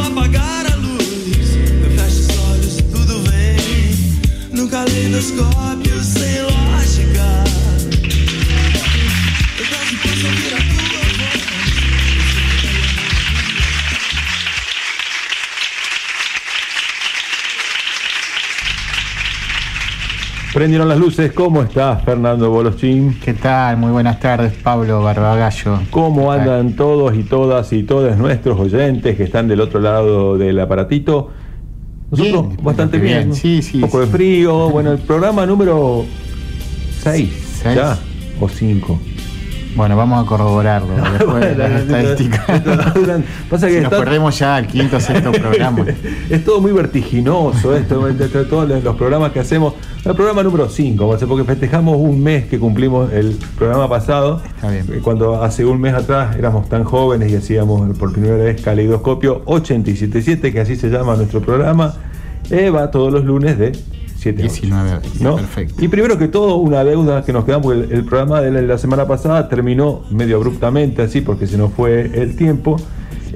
apagar a luz. Eu fecho os olhos, tudo vem. Num caleidoscópio Prendieron las luces, ¿cómo estás Fernando Bolochín? ¿Qué tal? Muy buenas tardes, Pablo Barbagallo. ¿Cómo andan todos y todas y todos nuestros oyentes que están del otro lado del aparatito? Nosotros Bien, bastante bien, bien. sí, sí, Un poco de frío. Bueno, el programa número 6. Seis. ¿Ya? O 5. Bueno, vamos a corroborarlo después de las estadísticas. Pasa que Si nos está- perdemos ya el quinto o sexto programa. Es todo muy vertiginoso esto, entre todos los programas que hacemos. El programa número 5, porque festejamos un mes que cumplimos el programa pasado. Está bien. Eh, Cuando hace un mes atrás éramos tan jóvenes y hacíamos por primera vez Caleidoscopio 877, que así se llama nuestro programa. Eh, va todos los lunes de 7 a 8. 19 a 20, ¿no? perfecto. Y primero que todo, una deuda que nos quedamos, porque el, el programa de la, la semana pasada terminó medio abruptamente, así, porque se nos fue el tiempo.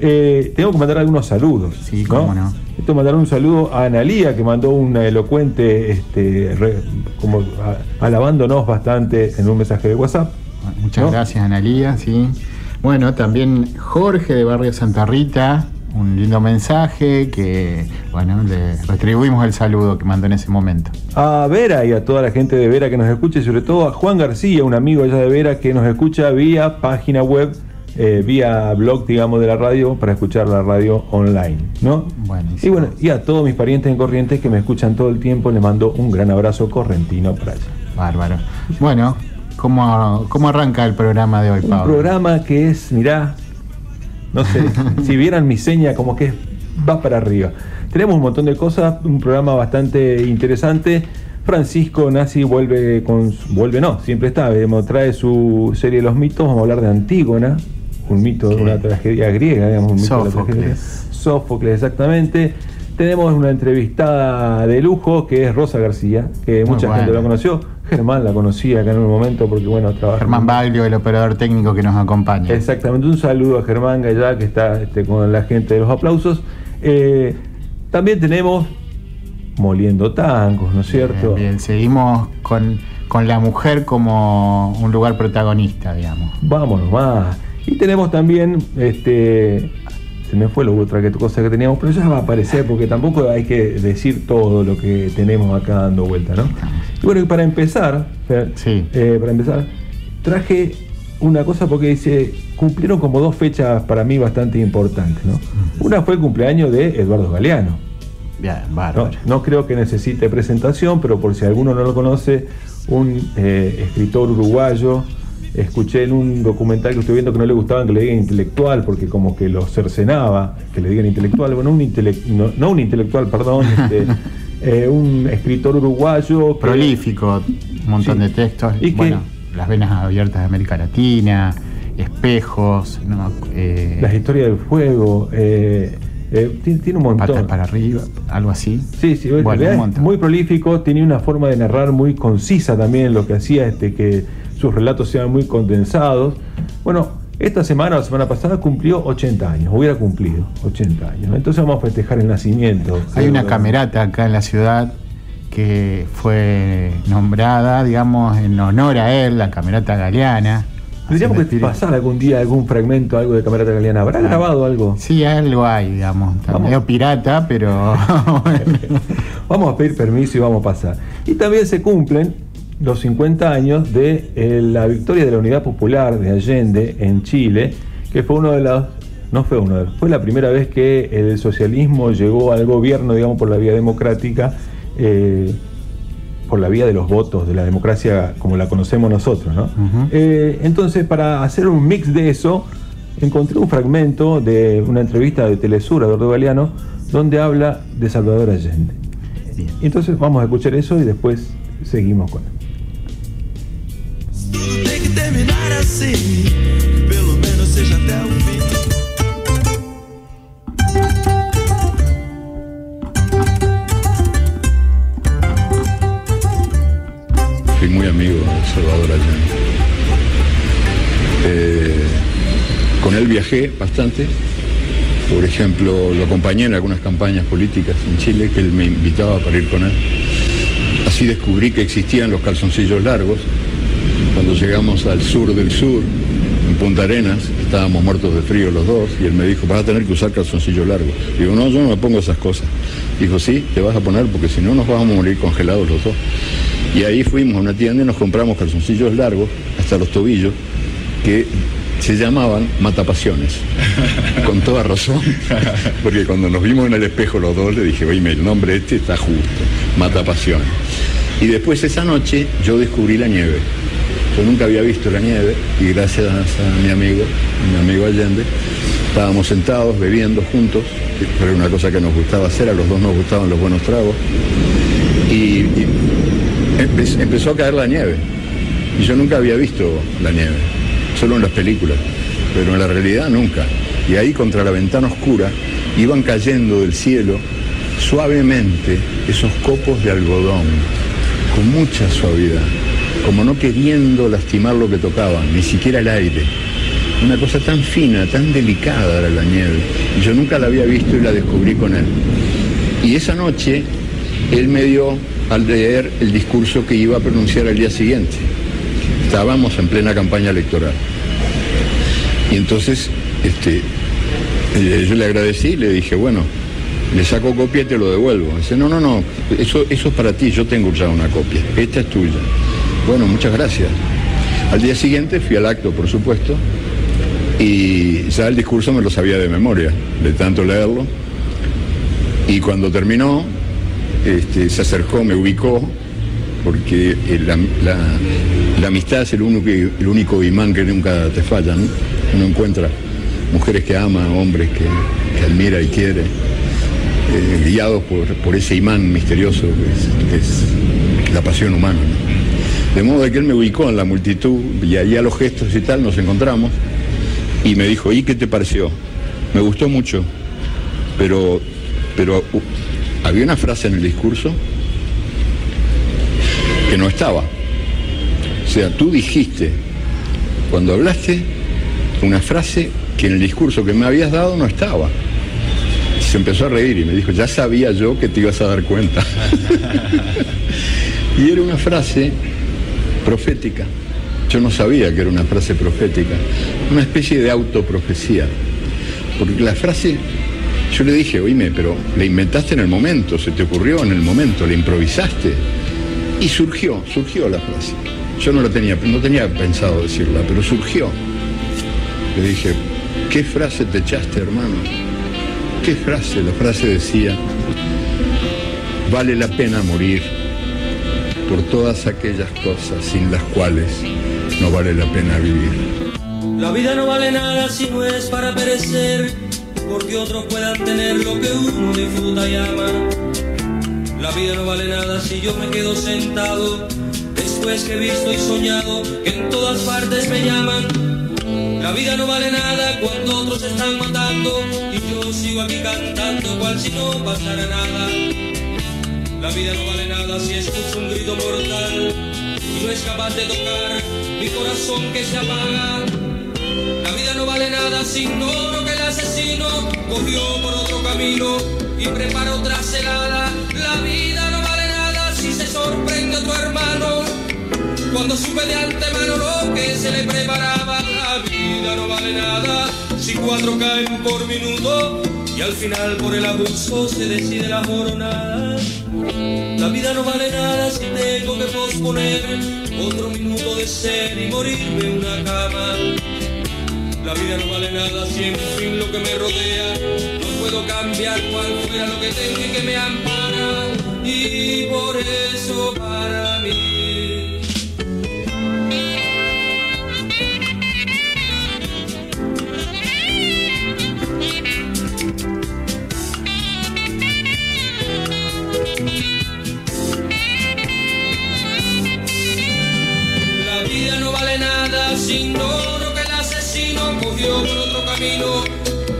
Eh, tengo que mandar algunos saludos. Sí, cómo no. Que mandar un saludo a Analía, que mandó una elocuente, este, re- como a- alabándonos bastante en un mensaje de WhatsApp. Muchas ¿No? gracias, Analía, sí. Bueno, también Jorge de Barrio Santa Rita, un lindo mensaje que, bueno, le retribuimos el saludo que mandó en ese momento. A Vera y a toda la gente de Vera que nos escucha, y sobre todo a Juan García, un amigo allá de Vera que nos escucha vía página web, eh, vía blog, digamos, de la radio, para escuchar la radio online, ¿no? Buenísimo. Y bueno, y a todos mis parientes en Corrientes que me escuchan todo el tiempo, les mando un gran abrazo correntino para allá. Bárbaro. Bueno, ¿cómo, cómo arranca el programa de hoy, Un Pablo? programa que es, mirá, no sé, si vieran mi seña, como que va para arriba. Tenemos un montón de cosas, un programa bastante interesante. Francisco Nazi vuelve con. Vuelve, no, siempre está. trae su serie Los mitos. Vamos a hablar de Antígona, un mito de una tragedia griega, digamos, un mito de la tragedia. Sófocles, exactamente. Tenemos una entrevistada de lujo que es Rosa García, que Muy mucha buena. gente la conoció. Germán la conocía acá en un momento porque, bueno, trabaja. Germán Baglio, el operador técnico que nos acompaña. Exactamente, un saludo a Germán Gallá que está este, con la gente de los aplausos. Eh, también tenemos Moliendo Tangos, ¿no es cierto? Bien, bien, seguimos con, con la mujer como un lugar protagonista, digamos. Vámonos más. Y tenemos también, este, se me fue la otra que- cosa que teníamos, pero ya va a aparecer porque tampoco hay que decir todo lo que tenemos acá dando vuelta, ¿no? Y bueno, y para empezar, Sí. eh, para empezar, traje una cosa porque dice, cumplieron como dos fechas para mí bastante importantes, ¿no? Una fue el cumpleaños de Eduardo Galeano. Bien, No, no creo que necesite presentación, pero por si alguno no lo conoce, un eh, escritor uruguayo. Escuché en un documental que estoy viendo que no le gustaban que le digan intelectual, porque como que lo cercenaba, que le digan intelectual. Bueno, un intele- no, no un intelectual, perdón, este, eh, un escritor uruguayo. que- Prolífico, un montón Sí. de textos. Y que- bueno, las venas abiertas de América Latina, espejos, ¿no? Eh, Las historias del fuego. eh, eh, tiene, tiene un montón. patas para arriba, algo así. Sí, sí, Bueno, un muy prolífico, tenía una forma de narrar muy concisa también, lo que hacía este, que sus relatos sean muy condensados. Bueno, esta semana o la semana pasada cumplió 80 años, hubiera cumplido 80 años. Entonces vamos a festejar el nacimiento. Hay una camerata acá en la ciudad que fue nombrada, digamos, en honor a él, la camerata galeana. Tendríamos que pasar algún día algún fragmento, algo de Camerata Galeana. ¿Habrá grabado algo? Sí, algo hay, digamos. Medio pirata, pero. Vamos a pedir permiso y vamos a pasar. Y también se cumplen los 50 años de eh, la victoria de la Unidad Popular de Allende en Chile, que fue uno de los, no fue uno de los, fue la primera vez que el socialismo llegó al gobierno, digamos, por la vía democrática, eh, por la vía de los votos, de la democracia como la conocemos nosotros, ¿no? Eh, entonces, para hacer un mix de eso, encontré un fragmento de una entrevista de Telesur, Eduardo Galeano, donde habla de Salvador Allende. Entonces vamos a escuchar eso y después seguimos con él. Terminar assim. Pelo menos seja até o fim. Fui muy amigo de Salvador Allende. Eh, con él viajé bastante Por ejemplo, lo acompañé en algunas campañas políticas en Chile que él me invitaba para ir con él. Así descubrí que existían los calzoncillos largos. Cuando llegamos al sur del sur, en Punta Arenas, estábamos muertos de frío los dos, y él me dijo, vas a tener que usar calzoncillos largos. Digo, no, yo no me pongo esas cosas. Dijo, sí, te vas a poner porque si no nos vamos a morir congelados los dos. Y ahí fuimos a una tienda y nos compramos calzoncillos largos, hasta los tobillos, que se llamaban matapasiones. Con toda razón. Porque cuando nos vimos en el espejo los dos le dije, oye, el nombre este está justo, matapasiones. Y después esa noche yo descubrí la nieve. Yo nunca había visto la nieve y gracias a mi amigo, mi amigo Allende, estábamos sentados bebiendo juntos, que era una cosa que nos gustaba hacer, a los dos nos gustaban los buenos tragos, y, y empe- empezó a caer la nieve. Y yo nunca había visto la nieve, solo en las películas, pero en la realidad nunca. Y ahí contra la ventana oscura iban cayendo del cielo suavemente esos copos de algodón, con mucha suavidad, como no queriendo lastimar lo que tocaban, ni siquiera el aire. Una cosa tan fina, tan delicada era la nieve. Yo nunca la había visto y la descubrí con él. Y esa noche él me dio al leer el discurso que iba a pronunciar al día siguiente. Estábamos en plena campaña electoral. Y entonces este, eh, yo le agradecí y le dije, bueno, le saco copia y te lo devuelvo. Dice, no, no, no, eso, eso es para ti, yo tengo ya una copia, esta es tuya. Bueno, muchas gracias. Al día siguiente fui al acto, por supuesto, y ya el discurso me lo sabía de memoria, de tanto leerlo. Y cuando terminó, este, se acercó, me ubicó, porque eh, la, amistad es el único, el único imán que nunca te falla, ¿no? Uno encuentra mujeres que ama, hombres que, que admira y quiere, eh, guiados por, ese imán misterioso que es, la pasión humana. De modo que él me ubicó en la multitud y ahí a los gestos y tal nos encontramos y me dijo, ¿y qué te pareció? Me gustó mucho, pero, pero uh, había una frase en el discurso que no estaba. O sea, tú dijiste, cuando hablaste, una frase que en el discurso que me habías dado no estaba. Se empezó a reír y me dijo, ya sabía yo que te ibas a dar cuenta. y era una frase profética. Yo no sabía que era una frase profética, una especie de autoprofecía. Porque la frase, yo le dije, oíme, pero la inventaste en el momento, se te ocurrió en el momento, la improvisaste. Y surgió, surgió la frase. Yo no la tenía, no tenía pensado decirla, pero surgió. Le dije, ¿qué frase te echaste, hermano? ¿Qué frase? La frase decía, vale la pena morir por todas aquellas cosas sin las cuales no vale la pena vivir. La vida no vale nada si no es para perecer, porque otros puedan tener lo que uno disfruta y ama. La vida no vale nada si yo me quedo sentado, después que he visto y soñado que en todas partes me llaman. La vida no vale nada cuando otros están matando y yo sigo aquí cantando cual si no pasara nada. La vida no vale nada si escucho un grito mortal y no es capaz de tocar mi corazón que se apaga. La vida no vale nada si ignoro que el asesino cogió por otro camino y preparó otra celada. La vida no vale nada si se sorprende otro hermano cuando supe de antemano lo que se le preparaba. La vida no vale nada si cuatro caen por minuto y al final por el abuso se decide la jornada. La vida no vale nada si tengo que posponer otro minuto de ser y morirme en una cama. La vida no vale nada si en fin lo que me rodea no puedo cambiar cual fuera lo que tengo y que me ampara. Y por eso para camino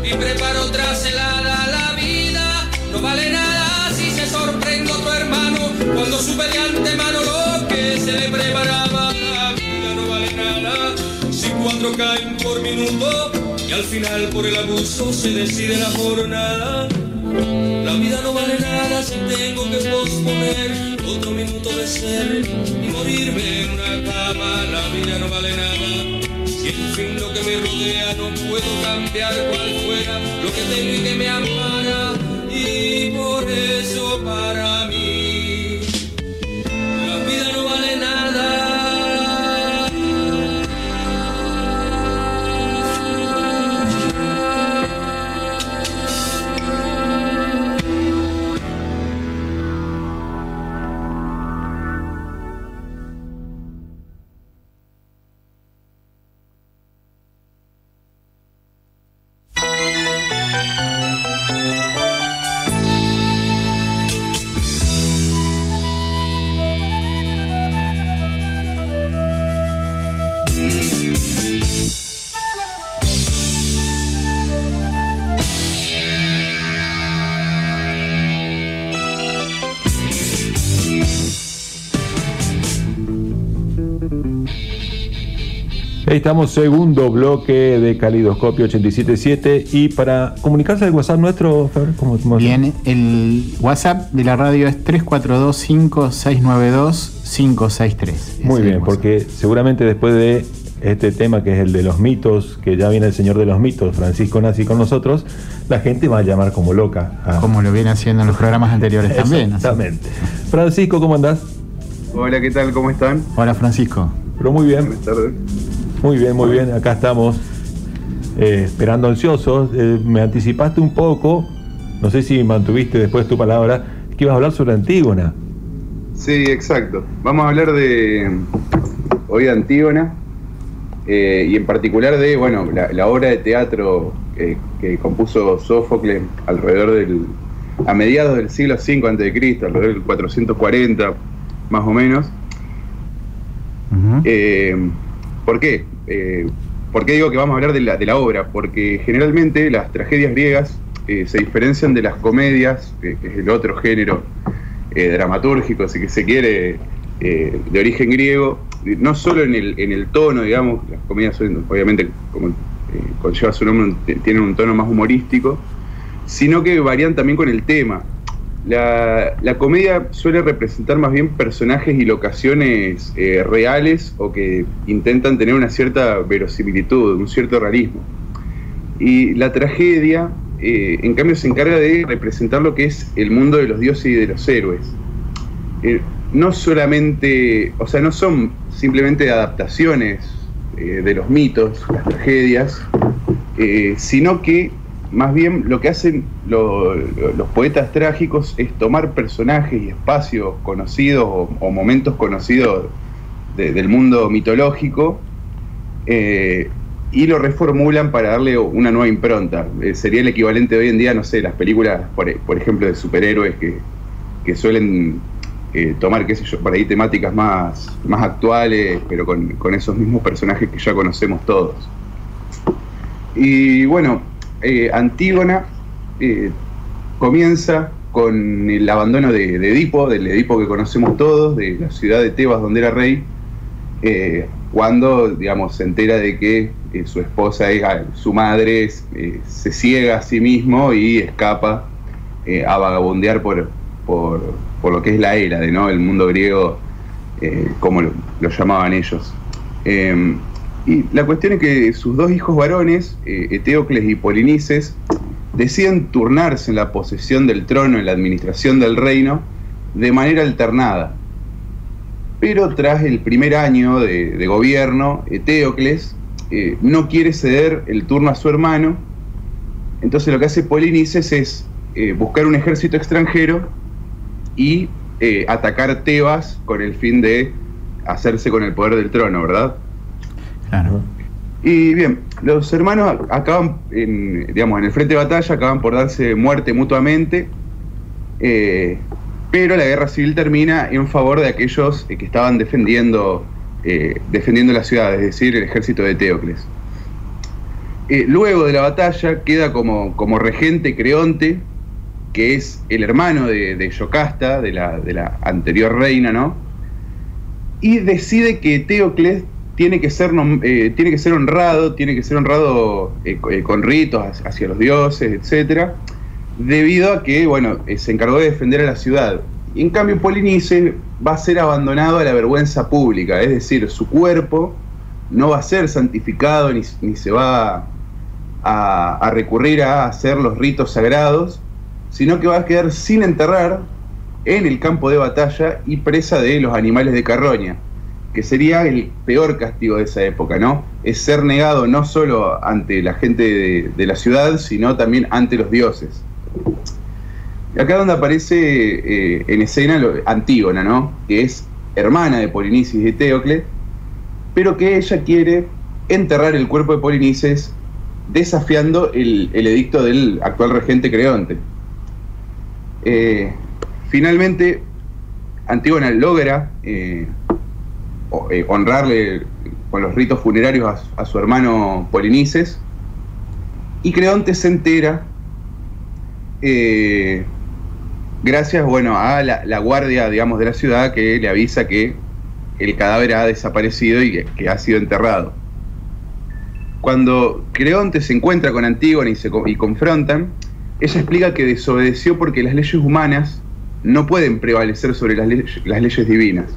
y preparó otra celada. La vida no vale nada si se sorprende otro hermano cuando supe de antemano lo que se le preparaba. La vida no vale nada si cuatro caen por minuto y al final por el abuso se decide la jornada. La vida no vale nada si tengo que posponer otro minuto de ser y morirme en una cama. La vida no vale nada. Lo que me rodea no puedo cambiar cual fuera lo que tengo y que me ampara. Y por eso para estamos, segundo bloque de Calidoscopio 877. Y para comunicarse al WhatsApp nuestro, Fer, ¿cómo, Bien, el WhatsApp de la radio es 342-5692-563. Muy bien, porque seguramente después de este tema que es el de los mitos, que ya viene el señor de los mitos, Francisco Nazi con nosotros, la gente va a llamar como loca. a- Como lo viene haciendo en los programas anteriores también. así. Exactamente. Francisco, ¿cómo andás? Hola, ¿qué tal? ¿Cómo están? Hola Francisco. Pero muy bien, Buenas tardes. Muy bien, muy bien. Acá estamos eh, esperando ansiosos. Eh, me anticipaste un poco, no sé si mantuviste después tu palabra, que ibas a hablar sobre Antígona. Sí, exacto. Vamos a hablar de hoy de Antígona eh, y en particular de, bueno, la, la obra de teatro que, que compuso Sófocles alrededor del, a mediados del siglo V a.C., alrededor del 440, más o menos. Eh, ¿Por qué? Eh, ¿Por qué digo que vamos a hablar de la, obra? Porque generalmente las tragedias griegas eh, se diferencian de las comedias, que, es el otro género eh, dramatúrgico, si se quiere, eh, de origen griego, no solo en el, en el tono, digamos, las comedias obviamente, como eh, conlleva su nombre, tienen un tono más humorístico, sino que varían también con el tema. La, la comedia suele representar más bien personajes y locaciones eh, reales o que intentan tener una cierta verosimilitud, un cierto realismo. Y la tragedia, eh, en cambio, se encarga de representar lo que es el mundo de los dioses y de los héroes. Eh, no solamente, o sea, no son simplemente adaptaciones de los mitos, las tragedias, sino que más bien lo que hacen lo- lo- los poetas trágicos es tomar personajes y espacios conocidos o, momentos conocidos de- del mundo mitológico eh, y lo reformulan para darle una nueva impronta. Eh, sería el equivalente hoy en día, no sé, las películas, por, ejemplo, de superhéroes que, que suelen eh, tomar, qué sé yo, por ahí temáticas más, más actuales, pero con esos mismos personajes que ya conocemos todos. Y bueno, eh, Antígona eh, comienza con el abandono de, Edipo, del Edipo que conocemos todos, de la ciudad de Tebas donde era rey, eh, cuando, digamos, se entera de que su esposa es ah, su madre, es, se ciega a sí mismo y escapa a vagabundear por, por, lo que es la Hélade, ¿no? El mundo griego, como lo, lo llamaban ellos. Y la cuestión es que sus dos hijos varones, eh, Eteocles y Polinices, deciden turnarse en la posesión del trono, en la administración del reino, de manera alternada. Pero tras el primer año de, gobierno, Eteocles eh, no quiere ceder el turno a su hermano, entonces lo que hace Polinices es eh, buscar un ejército extranjero y atacar Tebas con el fin de hacerse con el poder del trono, ¿verdad? Claro. Y bien, los hermanos acaban, en, digamos, en el frente de batalla, acaban por darse muerte mutuamente, eh, pero la guerra civil termina en favor de aquellos eh, que estaban defendiendo, eh, defendiendo la ciudad, es decir, el ejército de Teocles. Luego de la batalla queda como, como regente Creonte, que es el hermano de, de Yocasta, de la, de la anterior reina, ¿no? Y decide que Teocles tiene que ser, eh, tiene que ser honrado, tiene que ser honrado eh, eh, con ritos hacia los dioses, etcétera, debido a que, bueno, se encargó de defender a la ciudad. En cambio, Polinice va a ser abandonado a la vergüenza pública, es decir, su cuerpo no va a ser santificado ni, se va a recurrir a hacer los ritos sagrados, sino que va a quedar sin enterrar en el campo de batalla y presa de los animales de carroña que sería el peor castigo de esa época, ¿no? Es ser negado no solo ante la gente de, la ciudad, sino también ante los dioses. Acá donde aparece eh, en escena Antígona, ¿no? Que es hermana de Polinices y de Teocle, pero que ella quiere enterrar el cuerpo de Polinices desafiando el, edicto del actual regente Creonte. Eh, finalmente, Antígona logra eh, eh, honrarle con los ritos funerarios a, su hermano Polinices. Y Creonte se entera, eh, gracias bueno, a la, guardia digamos, de la ciudad que le avisa que el cadáver ha desaparecido y que, ha sido enterrado. Cuando Creonte se encuentra con Antígona y, se, confrontan, ella explica que desobedeció porque las leyes humanas no pueden prevalecer sobre las leyes divinas.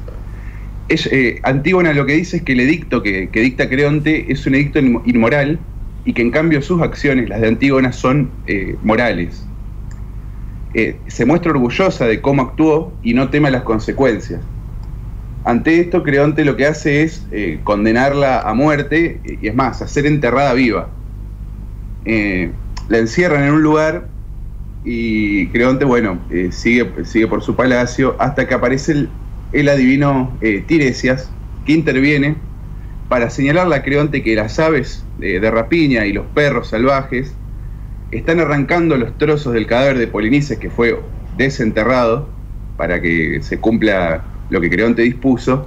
Eh, Antígona lo que dice es que el edicto que, dicta Creonte es un edicto inmoral y que en cambio sus acciones, las de Antígona, son eh, morales. Eh, se muestra orgullosa de cómo actuó y no teme las consecuencias. Ante esto, Creonte lo que hace es condenarla a muerte y es más, hacer enterrada viva. la encierran en un lugar y Creonte, bueno, sigue, sigue por su palacio hasta que aparece el, el adivino eh, Tiresias, que interviene para señalarle a Creonte que las aves de rapiña y los perros salvajes están arrancando los trozos del cadáver de Polinices que fue desenterrado para que se cumpla lo que Creonte dispuso.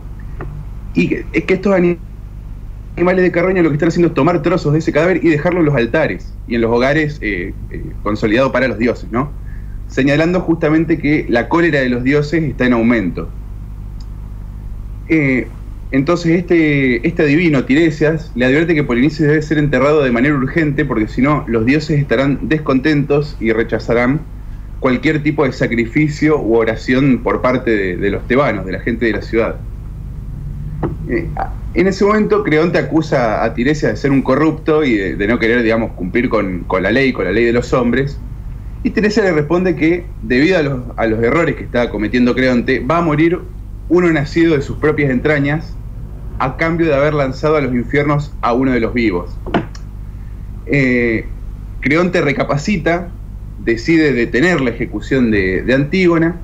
Y es que estos animales de carroña lo que están haciendo es tomar trozos de ese cadáver y dejarlo en los altares y en los hogares eh, eh, consolidados para los dioses, ¿no? Señalando justamente que la cólera de los dioses está en aumento. Eh, entonces este, este adivino, Tiresias, le advierte que Polinices debe ser enterrado de manera urgente porque si no los dioses estarán descontentos y rechazarán cualquier tipo de sacrificio u oración por parte de, los tebanos, de la gente de la ciudad. Eh, en ese momento Creonte acusa a Tiresias de ser un corrupto y de, no querer, digamos, cumplir con, la ley, con la ley de los hombres. Y Tiresias le responde que, debido a los, a los errores que está cometiendo Creonte, va a morir uno nacido de sus propias entrañas, a cambio de haber lanzado a los infiernos a uno de los vivos. Eh, Creonte recapacita, decide detener la ejecución de, Antígona,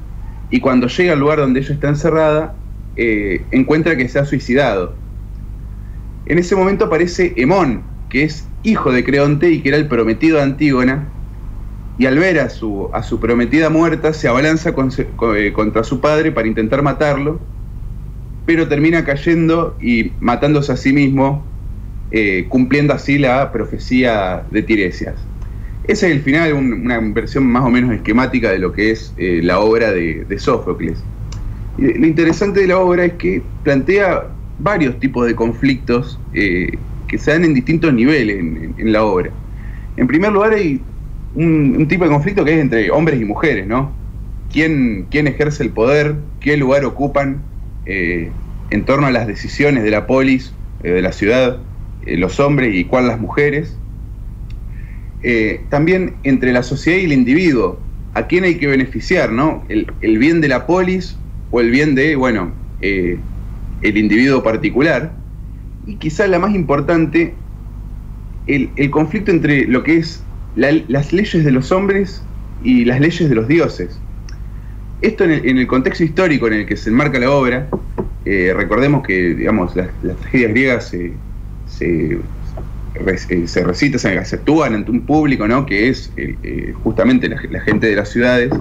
y cuando llega al lugar donde ella está encerrada, eh, encuentra que se ha suicidado. En ese momento aparece Hemón, que es hijo de Creonte y que era el prometido de Antígona, y al ver a su, a su prometida muerta se abalanza eh, contra su padre para intentar matarlo, pero termina cayendo y matándose a sí mismo, eh, cumpliendo así la profecía de Tiresias. Ese es el final, una versión más o menos esquemática de lo que es eh, la obra de, Sófocles. lo interesante de la obra es que plantea varios tipos de conflictos que se dan en distintos niveles en, en la obra. En primer lugar, hay un, tipo de conflicto que es entre hombres y mujeres, ¿no? ¿Quién, quién ejerce el poder? ¿Qué lugar ocupan eh, en torno a las decisiones de la polis, eh, de la ciudad, eh, los hombres y cuál las mujeres? también entre la sociedad y el individuo, ¿a quién hay que beneficiar, ¿no? El, bien de la polis o el bien de, bueno, el individuo particular. Y quizá la más importante, el, el conflicto entre lo que es las leyes de los hombres y las leyes de los dioses. Esto en el, contexto histórico en el que se enmarca la obra, eh, recordemos que digamos, las, tragedias griegas se, se, eh, se recitan, se, actúan ante un público ¿no? que es eh, justamente la, gente de las ciudades.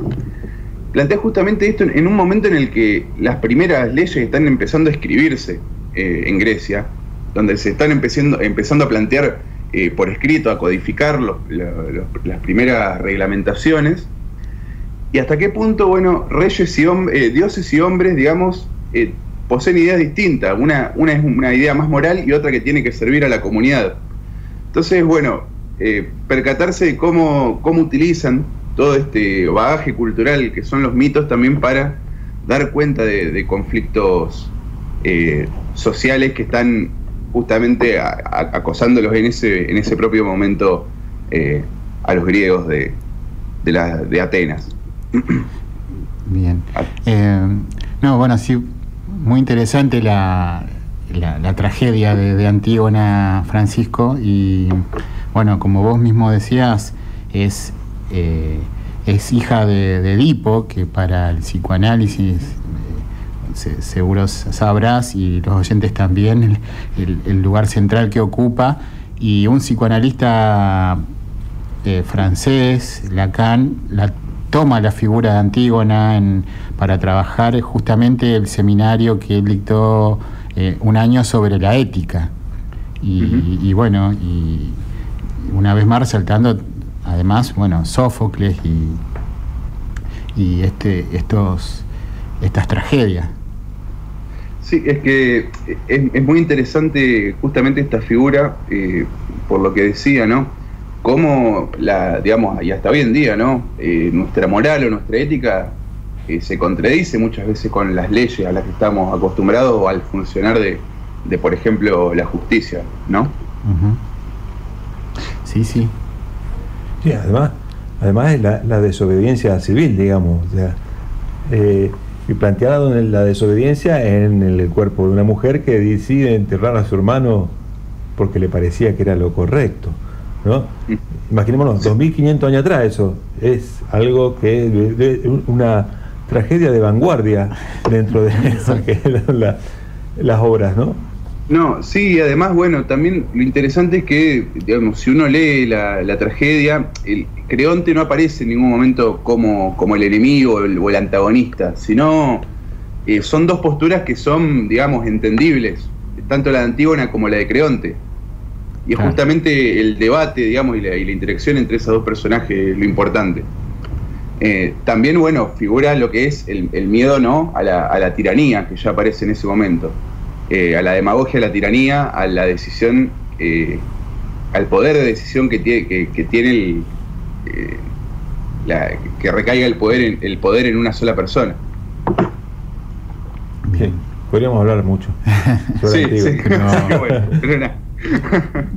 Plantea justamente esto en, un momento en el que las primeras leyes están empezando a escribirse en Grecia, donde se están empezando, empezando a plantear eh, por escrito, a codificar las primeras reglamentaciones. Y hasta qué punto, bueno, reyes y eh, dioses y hombres, digamos, eh, poseen ideas distintas. Una, una es una idea más moral y otra que tiene que servir a la comunidad. Entonces, bueno, eh, percatarse de cómo, cómo utilizan todo este bagaje cultural que son los mitos también para dar cuenta de, conflictos sociales que están justamente acosándolos en ese, en ese propio momento eh, a los griegos de, de, la, de Atenas. Bien. Ah. no, bueno, sí, muy interesante la, la, tragedia de, Antígona Francisco y bueno, como vos mismo decías, es, eh, es hija de, Edipo, que para el psicoanálisis eh, seguro sabrás y los oyentes también el, lugar central que ocupa y un psicoanalista eh, francés, Lacan, la toma la figura de Antígona para trabajar justamente el seminario que él dictó eh, un año sobre la ética. Y, bueno, y una vez más resaltando además, bueno, Sófocles y, y este, estos, estas tragedias. Sí, es que es, muy interesante justamente esta figura, eh, por lo que decía, ¿no? Cómo la, digamos, y hasta hoy en día, ¿no? Eh, nuestra moral o nuestra ética se contradice muchas veces con las leyes a las que estamos acostumbrados o al funcionar de, por ejemplo, la justicia, ¿no? Sí, sí. Sí, además, además es la, desobediencia civil, digamos. Eh, y planteada la desobediencia en el cuerpo de una mujer que decide enterrar a su hermano porque le parecía que era lo correcto. ¿no? Imaginémonos, 2500 años atrás eso es algo que una tragedia de vanguardia dentro de eso que eran las obras, ¿no? No, sí, además, bueno, también lo interesante es que, digamos, si uno lee la, tragedia, el Creonte no aparece en ningún momento como, como el enemigo o el, antagonista, sino eh, son dos posturas que son, digamos, entendibles, tanto la de Antígona como la de Creonte. Y es justamente el debate, digamos, y la, y la interacción entre esos dos personajes lo importante. Eh, también, bueno, figura lo que es el, miedo ¿no? A la, tiranía que ya aparece en ese momento, eh, a la demagogia, a la tiranía, a la decisión, eh, al poder de decisión que tiene, que, tiene el, que recaiga el poder, en, el poder en una sola persona. Bien, podríamos hablar mucho. sí, sí. bueno,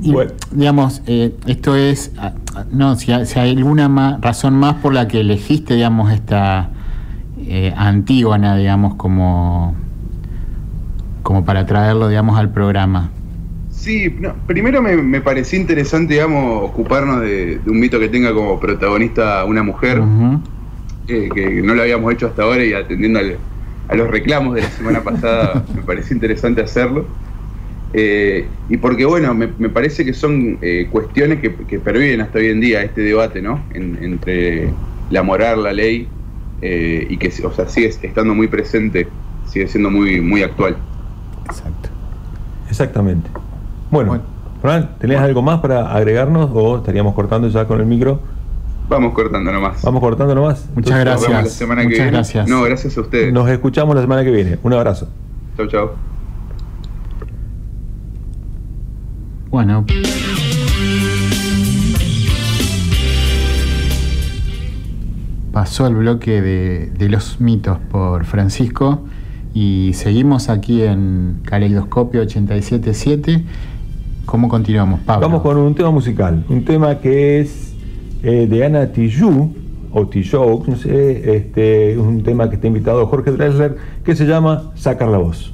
y, digamos, eh, esto es, ah, ah, no, si, hay alguna razón más por la que elegiste, digamos, esta eh, Antígona, digamos, como, como para traerlo, digamos, al programa. Sí, primero me, pareció interesante, digamos, ocuparnos de, un mito que tenga como protagonista una mujer, eh, que no lo habíamos hecho hasta ahora y atendiendo a los reclamos de la semana pasada, me pareció interesante hacerlo. Eh, y porque, bueno, me, parece que son eh, cuestiones que, perviven hasta hoy en día este debate, ¿no? entre la moral, la ley, eh, y que, o sea, sigue estando muy presente, sigue siendo muy, muy actual. Exacto. Exactamente. Bueno, Fran, ¿tenías algo más para agregarnos o estaríamos cortando ya con el micro? Vamos cortando nomás. Vamos cortando nomás. Muchas gracias. Muchas gracias. No, gracias a ustedes. Nos escuchamos la semana que viene. Un abrazo. Chau, chau. Bueno. Pasó el bloque de, los mitos por Francisco y seguimos aquí en Caleidoscopio 877. ¿Cómo continuamos, Pablo? Vamos con un tema musical, un tema que es eh, de Ana Tijoux, o Tijoux, no sé, este, un tema que está invitado Jorge Dressler, que se llama Sacar la voz.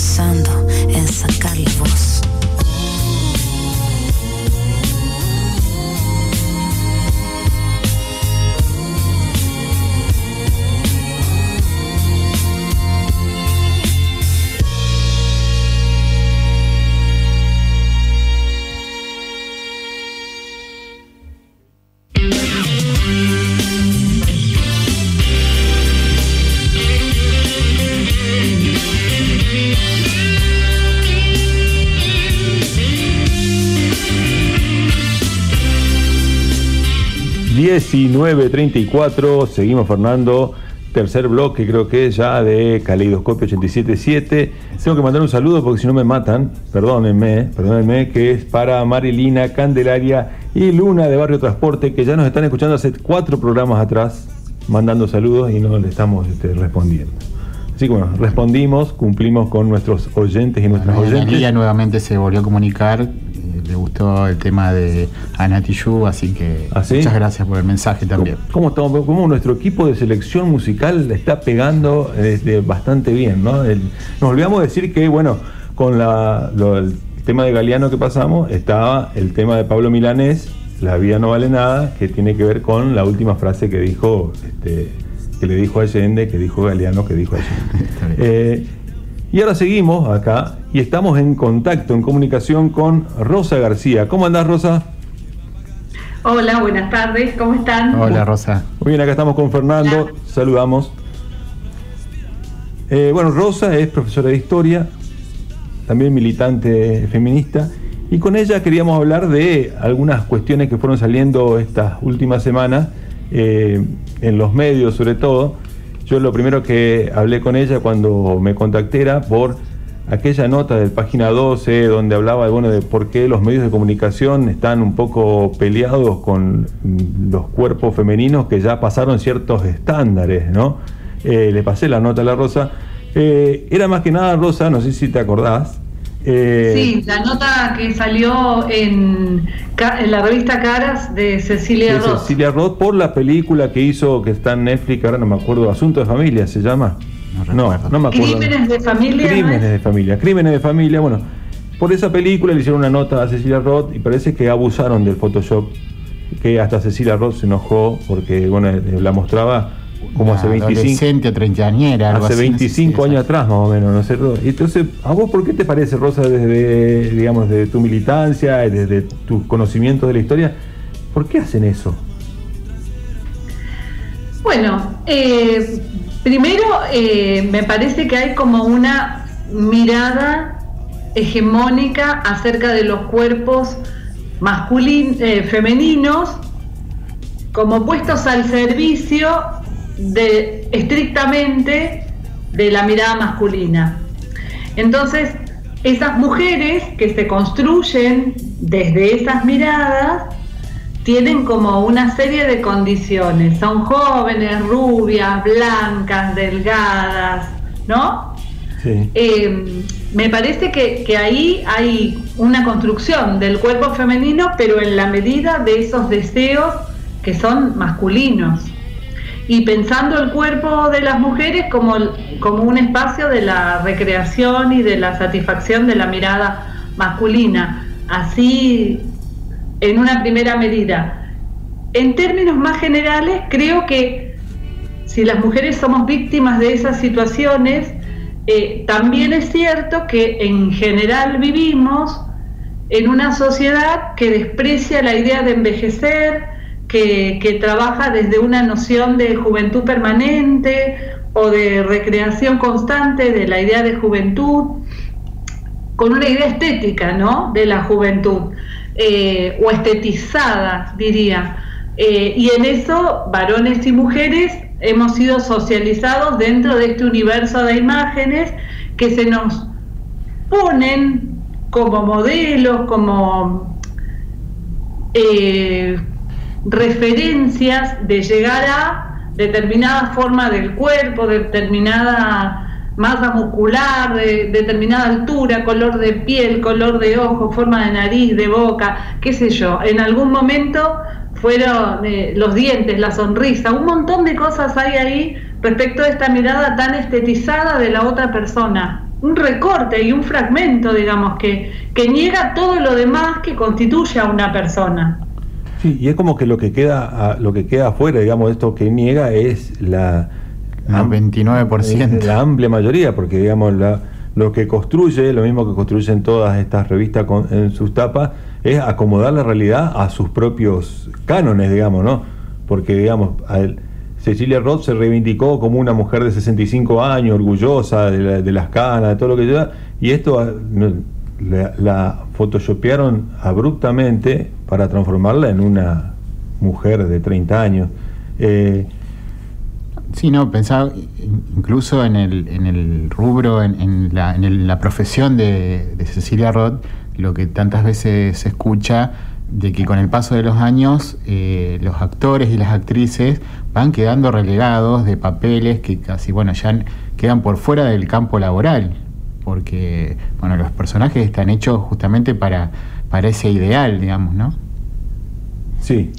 pensando ...19.34... seguimos Fernando, tercer bloque creo que es ya de Caleidoscopio 87.7. Tengo que mandar un saludo porque si no me matan, perdónenme, perdónenme, que es para Marilina, Candelaria y Luna de Barrio Transporte, que ya nos están escuchando hace cuatro programas atrás, mandando saludos y no le estamos este, respondiendo. Así que bueno, respondimos, cumplimos con nuestros oyentes y nuestras Bueno, oyentes. Analia nuevamente se volvió a comunicar, le gustó el tema de Anati Yu, así que ¿Ah, sí? muchas gracias por el mensaje también. ¿Cómo, estamos, cómo nuestro equipo de selección musical está pegando este, bastante bien? ¿no? El- nos olvidamos de decir que, bueno, con la, lo- el tema de Galeano que pasamos, estaba el tema de Pablo Milanés, La vida no vale nada, que tiene que ver con la última frase que dijo, este, que le dijo Allende, que dijo Galeano, que dijo Allende. Y ahora seguimos acá y estamos en contacto, en comunicación con Rosa García. ¿Cómo andás, Rosa? Hola, buenas tardes, ¿cómo están? Hola Rosa. Muy bien, acá estamos con Fernando, Hola. saludamos. Eh, bueno, Rosa es profesora de historia, también militante feminista, y con ella queríamos hablar de algunas cuestiones que fueron saliendo estas últimas semanas, eh, en los medios sobre todo. Yo lo primero que hablé con ella cuando me contacté era por aquella nota del página 12 donde hablaba bueno, de por qué los medios de comunicación están un poco peleados con los cuerpos femeninos que ya pasaron ciertos estándares, ¿no? Eh, le pasé la nota a la Rosa. Eh, era más que nada, Rosa, no sé si te acordás. Eh, sí, la nota que salió en, la revista Caras de Cecilia Roth. Cecilia Roth por la película que hizo, que está en Netflix, ahora no me acuerdo, Asunto de Familia se llama. No, no, me acuerdo. Crímenes de familia. Crímenes de familia, crímenes de familia. Bueno, por esa película le hicieron una nota a Cecilia Roth y parece que abusaron del Photoshop, que hasta Cecilia Roth se enojó porque bueno, la mostraba como hace 25 treintañera, hace 25 años atrás más o menos, ¿no sé. Entonces, ¿a vos por qué te parece, Rosa, desde, digamos, de tu militancia, desde tus conocimientos de la historia, por qué hacen eso? Bueno, eh, Primero, eh, me parece que hay como una mirada hegemónica acerca de los cuerpos masculinos, eh, femeninos como puestos al servicio de estrictamente de la mirada masculina. Entonces, esas mujeres que se construyen desde esas miradas tienen como una serie de condiciones. Son jóvenes, rubias, blancas, delgadas, ¿no? Sí. Eh, me parece que, que, ahí hay una construcción del cuerpo femenino, pero en la medida de esos deseos que son masculinos. Y pensando el cuerpo de las mujeres como, como un espacio de la recreación y de la satisfacción de la mirada masculina. Así en una primera medida. En términos más generales, creo que si las mujeres somos víctimas de esas situaciones, eh, también es cierto que en general vivimos en una sociedad que desprecia la idea de envejecer, que, trabaja desde una noción de juventud permanente o de recreación constante de la idea de juventud, con una idea estética ¿no? de la juventud. Eh, o estetizada, diría. Eh, y en eso, varones y mujeres hemos sido socializados dentro de este universo de imágenes que se nos ponen como modelos, como eh, referencias de llegar a determinada forma del cuerpo, determinada masa muscular, de determinada altura, color de piel, color de ojo, forma de nariz, de boca, qué sé yo. En algún momento fueron eh, los dientes, la sonrisa, un montón de cosas hay ahí respecto a esta mirada tan estetizada de la otra persona. Un recorte y un fragmento, digamos, que, que niega todo lo demás que constituye a una persona. Sí, y es como que lo que queda, lo que queda afuera, digamos, esto que niega es la, Ah, 29%. La amplia mayoría, porque digamos, la, lo que construye, lo mismo que construyen todas estas revistas en sus tapas, es acomodar la realidad a sus propios cánones, digamos, ¿no? Porque, digamos, Cecilia Roth se reivindicó como una mujer de 65 años, orgullosa de, las canas, de todo lo que lleva, y esto ah, la, la photoshopearon abruptamente para transformarla en una mujer de 30 años. Eh, Sí, no, pensaba incluso en el, en el rubro, en, la, en la, profesión de, Cecilia Roth, lo que tantas veces se escucha de que con el paso de los años eh, los actores y las actrices van quedando relegados de papeles que casi, bueno, ya quedan por fuera del campo laboral, porque, bueno, los personajes están hechos justamente para, para ese ideal, digamos, ¿no? Sí.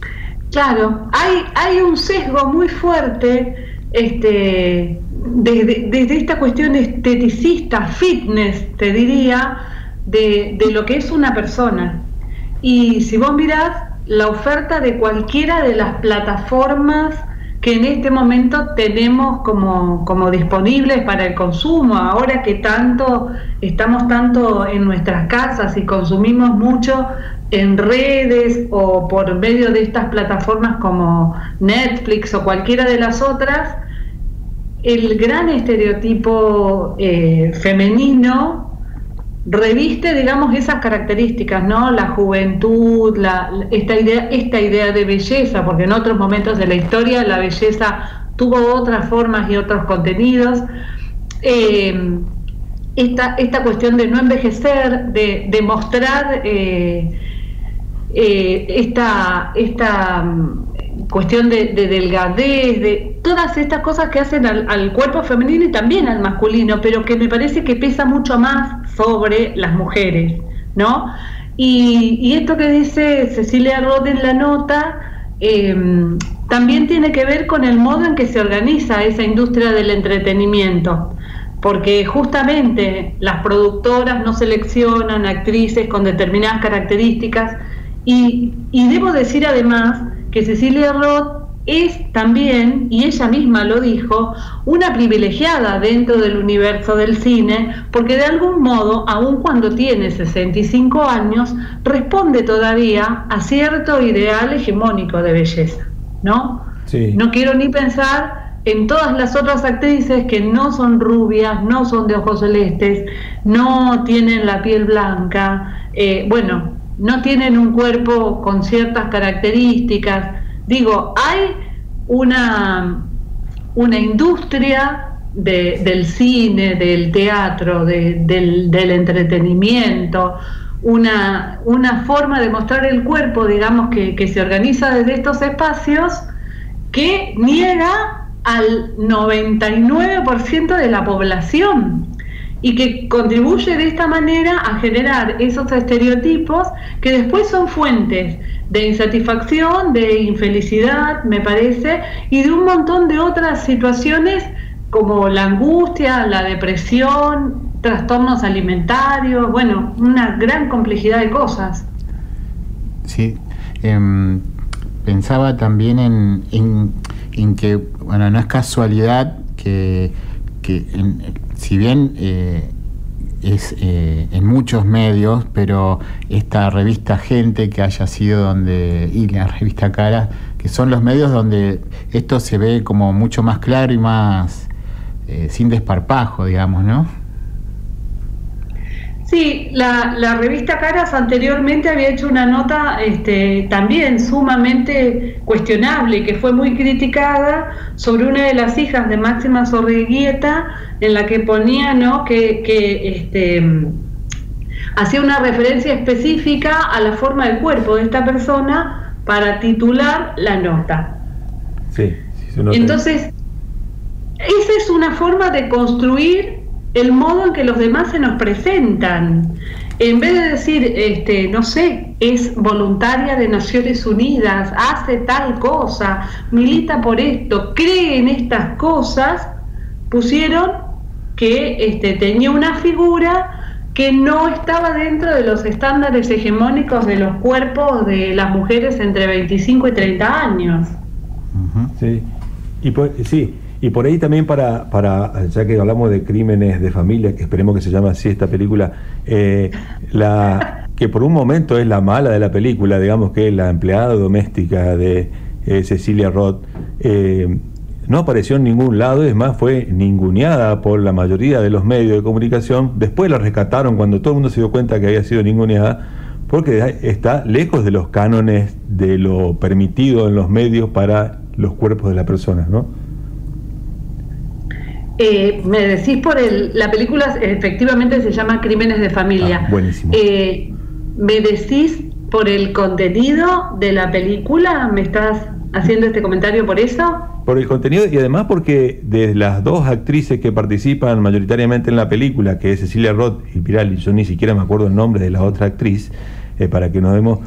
Claro, hay, hay un sesgo muy fuerte este, desde, esta cuestión esteticista, fitness, te diría, de, de, lo que es una persona. Y si vos mirás la oferta de cualquiera de las plataformas que en este momento tenemos como, como disponibles para el consumo, ahora que tanto estamos tanto en nuestras casas y consumimos mucho en redes o por medio de estas plataformas como Netflix o cualquiera de las otras, el gran estereotipo eh, femenino reviste, digamos, esas características, ¿no? La juventud, la, esta, idea, esta idea de belleza, porque en otros momentos de la historia la belleza tuvo otras formas y otros contenidos. Eh, esta, esta cuestión de no envejecer, de, mostrar eh, eh, esta, esta mm, cuestión de, delgadez, de todas estas cosas que hacen al, cuerpo femenino y también al masculino, pero que me parece que pesa mucho más sobre las mujeres, ¿no? Y, esto que dice Cecilia Roth en la nota, em, también tiene que ver con el modo en que se organiza esa industria del entretenimiento porque justamente las productoras no seleccionan actrices con determinadas características y, debo decir además que Cecilia Roth es también, y ella misma lo dijo, una privilegiada dentro del universo del cine, porque de algún modo, aun cuando tiene 65 años, responde todavía a cierto ideal hegemónico de belleza, ¿no? No quiero ni pensar en todas las otras actrices que no son rubias, no son de ojos celestes, no tienen la piel blanca, eh, bueno, no tienen un cuerpo con ciertas características. Digo, hay una, una industria del cine, del teatro, del, entretenimiento, una, una, forma de mostrar el cuerpo, digamos, que, que se organiza desde estos espacios, que niega al 99% de la población y que contribuye de esta manera a generar esos estereotipos que después son fuentes de insatisfacción, de infelicidad, me parece, y de un montón de otras situaciones como la angustia, la depresión, trastornos alimentarios, bueno, una gran complejidad de cosas. Sí, em, pensaba también en en que, bueno, no es casualidad que, si bien eh, es eh, en muchos medios, pero esta revista Gente que haya sido donde, y la revista Cara, que son los medios donde esto se ve como mucho más claro y más eh, sin desparpajo, digamos, ¿no? Sí, la, revista Caras anteriormente había hecho una nota este, también sumamente cuestionable, que fue muy criticada sobre una de las hijas de Máxima Sorriguieta, en la que ponía ¿no? que, este, hacía una referencia específica a la forma del cuerpo de esta persona para titular la nota. Sí, sí Entonces, esa es una forma de construir el modo en que los demás se nos presentan. En vez de decir, este, no sé, es voluntaria de Naciones Unidas, hace tal cosa, milita por esto, cree en estas cosas, pusieron que este, tenía una figura que no estaba dentro de los estándares hegemónicos de los cuerpos de las mujeres entre 25 y 30 años. Sí, y pues, sí, y por ahí también para, para, ya que hablamos de crímenes de familia, que esperemos que se llame así esta película, eh, la que por un momento es la mala de la película, digamos que es la empleada doméstica de eh, Cecilia Roth, eh, no apareció en ningún lado, es más, fue ninguneada por la mayoría de los medios de comunicación. Después la rescataron cuando todo el mundo se dio cuenta que había sido ninguneada, porque está lejos de los cánones de lo permitido en los medios para los cuerpos de las personas, ¿no? Eh, me decís por el, la película efectivamente se llama Crímenes de Familia. Ah, buenísimo. Eh, me decís por el contenido de la película, ¿me estás haciendo este comentario por eso? Por el contenido y además porque de las dos actrices que participan mayoritariamente en la película, que es Cecilia Roth y Pirali, yo ni siquiera me acuerdo el nombre de la otra actriz, eh, para que nos demos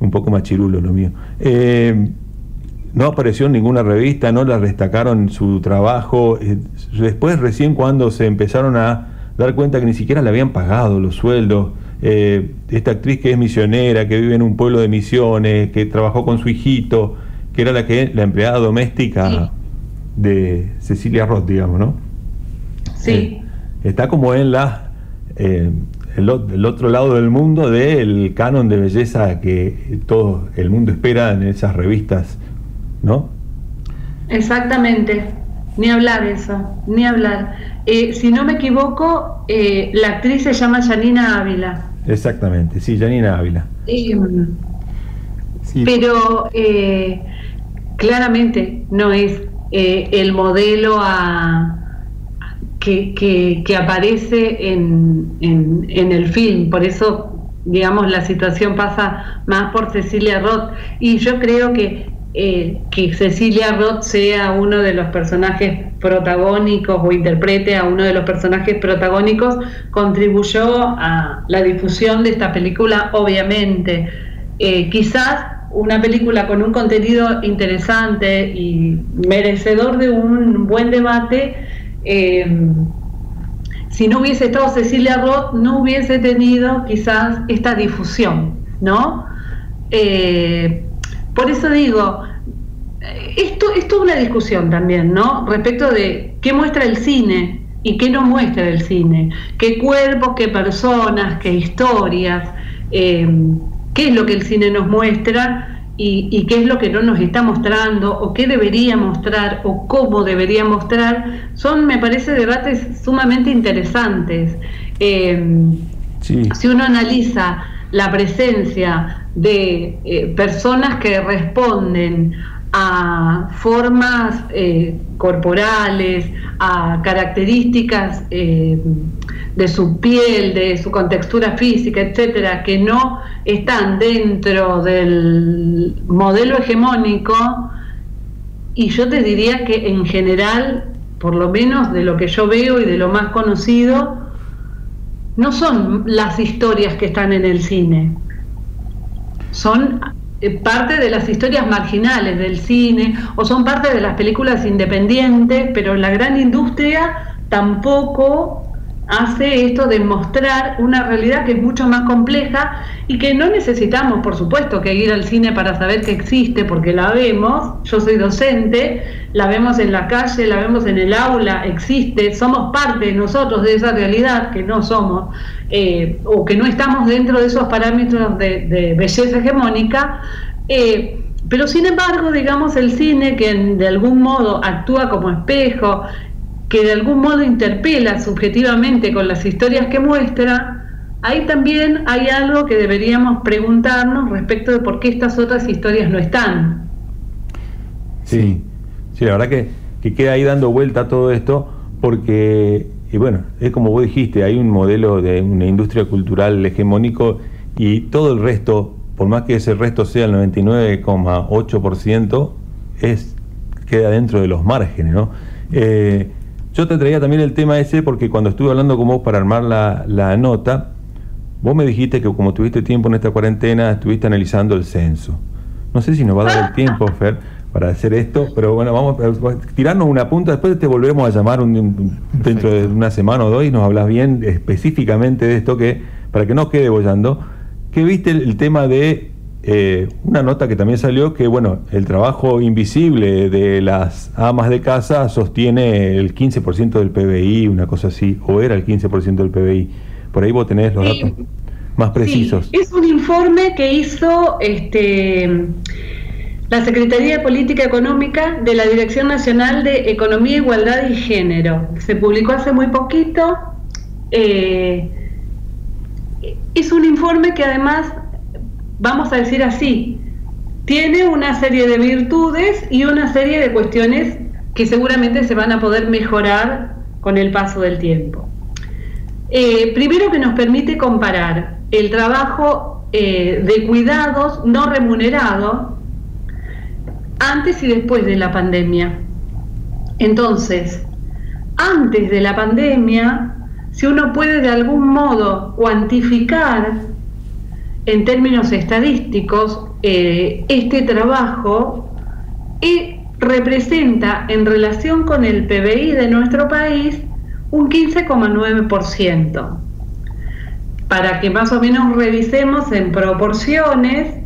un poco más chirulo lo mío no apareció en ninguna revista, no la destacaron su trabajo. Eh, después, recién cuando se empezaron a dar cuenta que ni siquiera le habían pagado los sueldos, eh, esta actriz que es misionera, que vive en un pueblo de misiones, que trabajó con su hijito, que era la que la empleada doméstica de Cecilia Roth, digamos, ¿no? Sí. Eh, está como en la el, otro lado del mundo del canon de belleza que todo el mundo espera en esas revistas ¿no? Exactamente, ni hablar eso, ni hablar. Eh, si no me equivoco, eh, la actriz se llama Janina Ávila. Exactamente, sí, Janina Ávila. Pero eh, claramente no es el modelo a, que, aparece en, en, el film. Por eso, digamos, la situación pasa más por Cecilia Roth. Y yo creo que eh, que Cecilia Roth sea uno de los personajes protagónicos o interprete a uno de los personajes protagónicos contribuyó a la difusión de esta película, obviamente. Eh, quizás una película con un contenido interesante y merecedor de un buen debate, eh, si no hubiese estado Cecilia Roth, no hubiese tenido quizás esta difusión, ¿no? Por eso digo, esto, esto es una discusión también, ¿no? Respecto de qué muestra el cine y qué no muestra el cine, qué cuerpos, qué personas, qué historias, eh, qué es lo que el cine nos muestra y, qué es lo que no nos está mostrando, o qué debería mostrar, o cómo debería mostrar, son, me parece, debates sumamente interesantes. Eh, si uno analiza la presencia de eh, personas que responden a formas eh, corporales, a características eh, de su piel, de su contextura física, etcétera, que no están dentro del modelo hegemónico, y yo te diría que en general, por lo menos de lo que yo veo y de lo más conocido, no son las historias que están en el cine son eh, parte de las historias marginales del cine o son parte de las películas independientes, pero la gran industria tampoco hace esto de mostrar una realidad que es mucho más compleja y que no necesitamos, por supuesto, que ir al cine para saber que existe, porque la vemos, yo soy docente, la vemos en la calle, la vemos en el aula, existe, somos parte nosotros de esa realidad que no somos eh, o que no estamos dentro de esos parámetros de, belleza hegemónica. Eh, pero sin embargo, digamos, el cine que de algún modo actúa como espejo, que de algún modo interpela subjetivamente con las historias que muestra, ahí también hay algo que deberíamos preguntarnos respecto de por qué estas otras historias no están. Sí, sí, la verdad que, que queda ahí dando vuelta todo esto porque, y bueno, es como vos dijiste, hay un modelo de una industria cultural hegemónico y todo el resto, por más que ese resto sea el 99,8%, es queda dentro de los márgenes, ¿no? Eh, yo te traía también el tema ese porque cuando estuve hablando con vos para armar la, nota, vos me dijiste que como tuviste tiempo en esta cuarentena, estuviste analizando el censo. No sé si nos va a dar el tiempo, Fer, para hacer esto, pero bueno, vamos a tirarnos una punta, después te volvemos a llamar dentro de una semana o dos y nos hablas bien específicamente de esto que, para que no quede bollando, ¿qué viste el tema de eh, una nota que también salió que, bueno, el trabajo invisible de las amas de casa sostiene el 15% del PBI, una cosa así, o era el 15% del PBI. Por ahí vos tenés los datos más precisos. es un informe que hizo este, la Secretaría de Política Económica de la Dirección Nacional de Economía, Igualdad y Género. Se publicó hace muy poquito. Eh, es un informe que además vamos a decir así, tiene una serie de virtudes y una serie de cuestiones que seguramente se van a poder mejorar con el paso del tiempo. Eh, primero que nos permite comparar el trabajo eh, de cuidados no remunerado antes y después de la pandemia. Entonces, antes de la pandemia, si uno puede de algún modo cuantificar en términos estadísticos, eh, este trabajo representa en relación con el PBI de nuestro país un 15,9%. Para que más o menos revisemos en proporciones,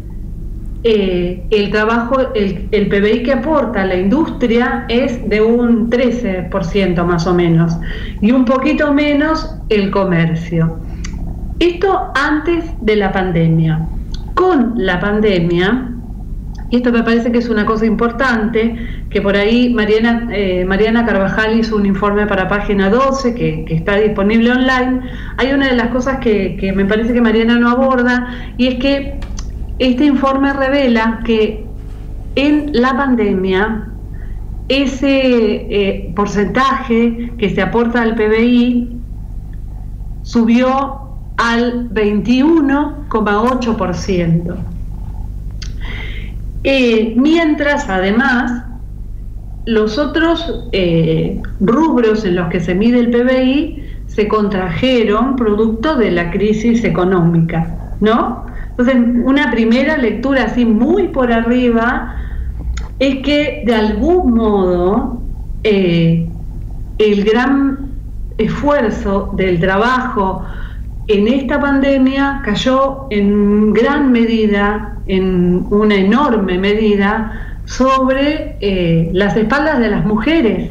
eh, el trabajo, el, el, PBI que aporta la industria es de un 13% más o menos, y un poquito menos el comercio. Esto antes de la pandemia. Con la pandemia, y esto me parece que es una cosa importante, que por ahí Mariana, eh, Mariana Carvajal hizo un informe para página 12 que, está disponible online. Hay una de las cosas que, que me parece que Mariana no aborda, y es que este informe revela que en la pandemia ese eh, porcentaje que se aporta al PBI subió al 21,8%. Eh, mientras además los otros eh, rubros en los que se mide el PBI se contrajeron producto de la crisis económica, ¿no? Entonces, una primera lectura así muy por arriba es que de algún modo eh, el gran esfuerzo del trabajo en esta pandemia cayó en gran medida, en una enorme medida, sobre eh, las espaldas de las mujeres.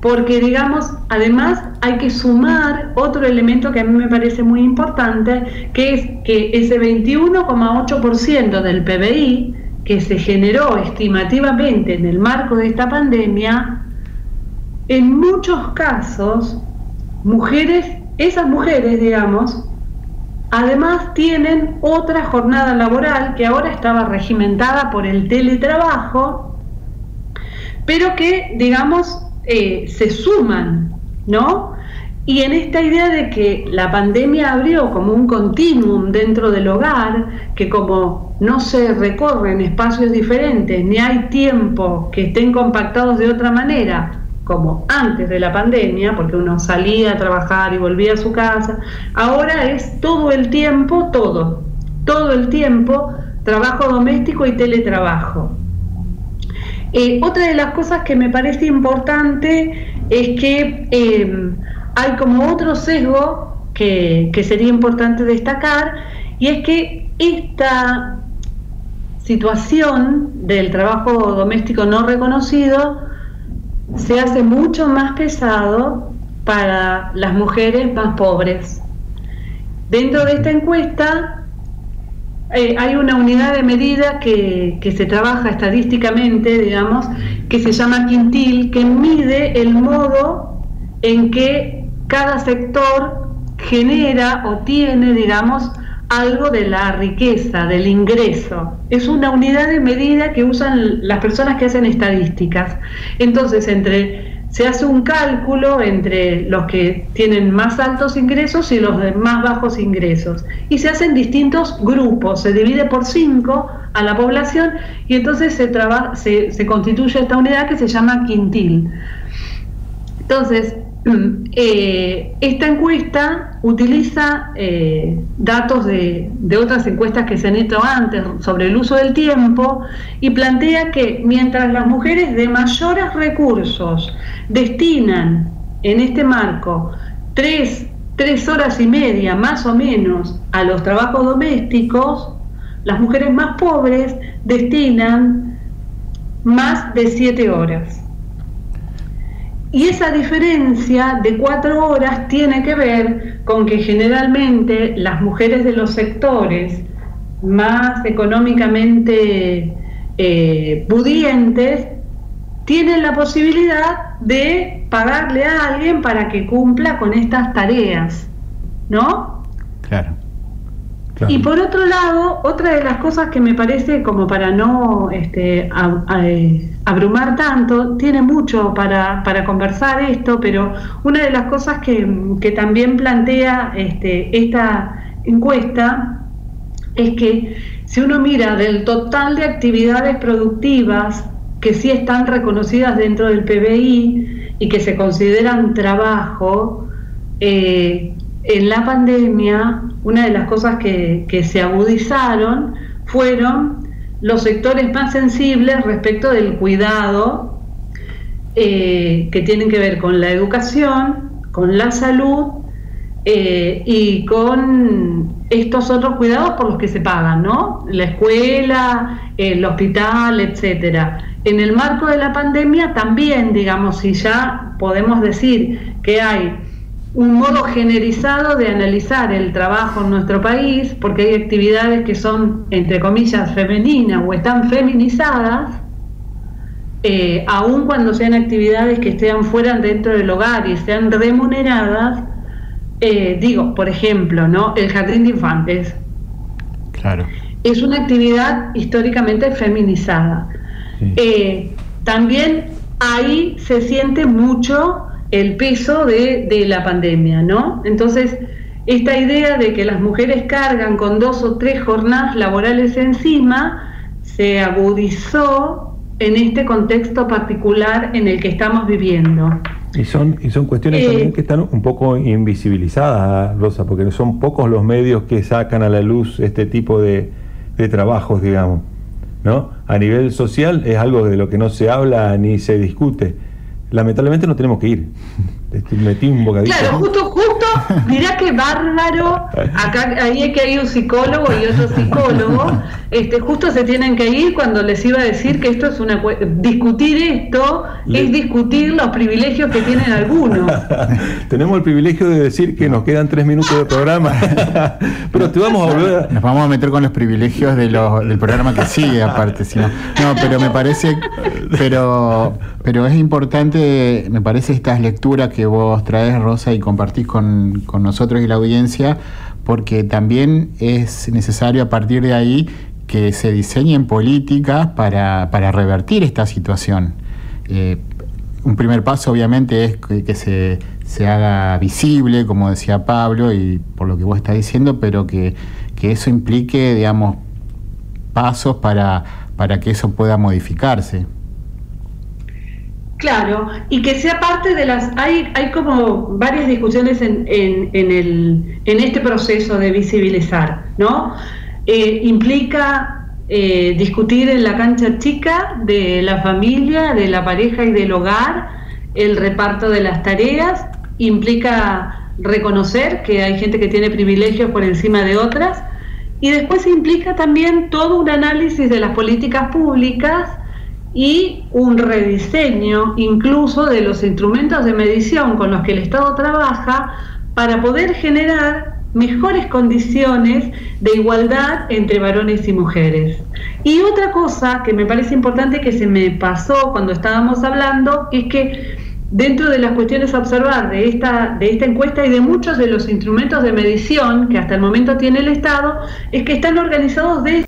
Porque, digamos, además hay que sumar otro elemento que a mí me parece muy importante, que es que ese 21,8% del PBI que se generó estimativamente en el marco de esta pandemia, en muchos casos, mujeres, esas mujeres, digamos, además tienen otra jornada laboral que ahora estaba regimentada por el teletrabajo, pero que, digamos, eh, se suman, ¿no? Y en esta idea de que la pandemia abrió como un continuum dentro del hogar, que como no se recorren espacios diferentes, ni hay tiempo que estén compactados de otra manera, como antes de la pandemia, porque uno salía a trabajar y volvía a su casa, ahora es todo el tiempo, todo, todo el tiempo, trabajo doméstico y teletrabajo. Eh, otra de las cosas que me parece importante es que eh, hay como otro sesgo que, que sería importante destacar, y es que esta situación del trabajo doméstico no reconocido se hace mucho más pesado para las mujeres más pobres. Dentro de esta encuesta eh, hay una unidad de medida que, que, se trabaja estadísticamente, digamos, que se llama quintil, que mide el modo en que cada sector genera o tiene, digamos, algo de la riqueza, del ingreso. Es una unidad de medida que usan las personas que hacen estadísticas. Entonces, entre se hace un cálculo entre los que tienen más altos ingresos y los de más bajos ingresos. Y se hacen distintos grupos, se divide por cinco a la población y entonces se, se, se constituye esta unidad que se llama quintil. Entonces, Eh, esta encuesta utiliza eh, datos de, otras encuestas que se han hecho antes sobre el uso del tiempo y plantea que mientras las mujeres de mayores recursos destinan en este marco tres, tres horas y media más o menos a los trabajos domésticos, las mujeres más pobres destinan más de siete horas. Y esa diferencia de cuatro horas tiene que ver con que generalmente las mujeres de los sectores más económicamente eh, pudientes tienen la posibilidad de pagarle a alguien para que cumpla con estas tareas, ¿no? Claro. Y por otro lado, otra de las cosas que me parece como para no este, eh, abrumar tanto, tiene mucho para, conversar esto, pero una de las cosas que, también plantea este, esta encuesta es que si uno mira del total de actividades productivas que sí están reconocidas dentro del PBI y que se consideran trabajo, eh, en la pandemia una de las cosas que, se agudizaron fueron los sectores más sensibles respecto del cuidado eh, que tienen que ver con la educación, con la salud eh, y con estos otros cuidados por los que se pagan, ¿no? La escuela, el hospital, etcétera. En el marco de la pandemia también, digamos, si ya podemos decir que hay un modo generalizado de analizar el trabajo en nuestro país, porque hay actividades que son, entre comillas, femeninas o están feminizadas, eh, aun cuando sean actividades que estén fuera dentro del hogar y sean remuneradas, eh, digo, por ejemplo, ¿no? El jardín de infantes. Claro. Es una actividad históricamente feminizada. Eh, también ahí se siente mucho el peso de, de la pandemia, ¿no? Entonces, esta idea de que las mujeres cargan con dos o tres jornadas laborales encima se agudizó en este contexto particular en el que estamos viviendo. Y son, y son cuestiones Eh, también que están un poco invisibilizadas, Rosa, porque son pocos los medios que sacan a la luz este tipo de, de trabajos, digamos. ¿no? A nivel social es algo de lo que no se habla ni se discute. Lamentablemente no tenemos que ir. Este, Metí un. Claro, justo, mirá qué bárbaro, acá ahí hay que hay un psicólogo y otro psicólogo, este, justo se tienen que ir cuando les iba a decir que esto es una discutir esto Le- es discutir los privilegios que tienen algunos. Tenemos el privilegio de decir que nos quedan tres minutos de programa, pero te vamos a volver a... Nos vamos a meter con los privilegios de los- del programa que sigue, aparte. Si no. no, pero me parece, pero, pero es importante, me parece estas lecturas que vos traes, Rosa, y compartís con, nosotros y la audiencia, porque también es necesario a partir de ahí que se diseñen políticas para, para revertir esta situación. Eh, un primer paso obviamente es que, que se, se haga visible, como decía Pablo, y por lo que vos estás diciendo, pero que, que eso implique, digamos, pasos para, para que eso pueda modificarse. Claro, y que sea parte de las... Hay, hay como varias discusiones en, en, el, en este proceso de visibilizar, ¿no? Eh, implica eh, discutir en la cancha chica de la familia, de la pareja y del hogar, el reparto de las tareas, implica reconocer que hay gente que tiene privilegios por encima de otras, y después implica también todo un análisis de las políticas públicas y un rediseño incluso de los instrumentos de medición con los que el Estado trabaja para poder generar mejores condiciones de igualdad entre varones y mujeres. Y otra cosa que me parece importante que se me pasó cuando estábamos hablando es que dentro de las cuestiones a observar de esta, de esta encuesta y de muchos de los instrumentos de medición que hasta el momento tiene el Estado, es que están organizados de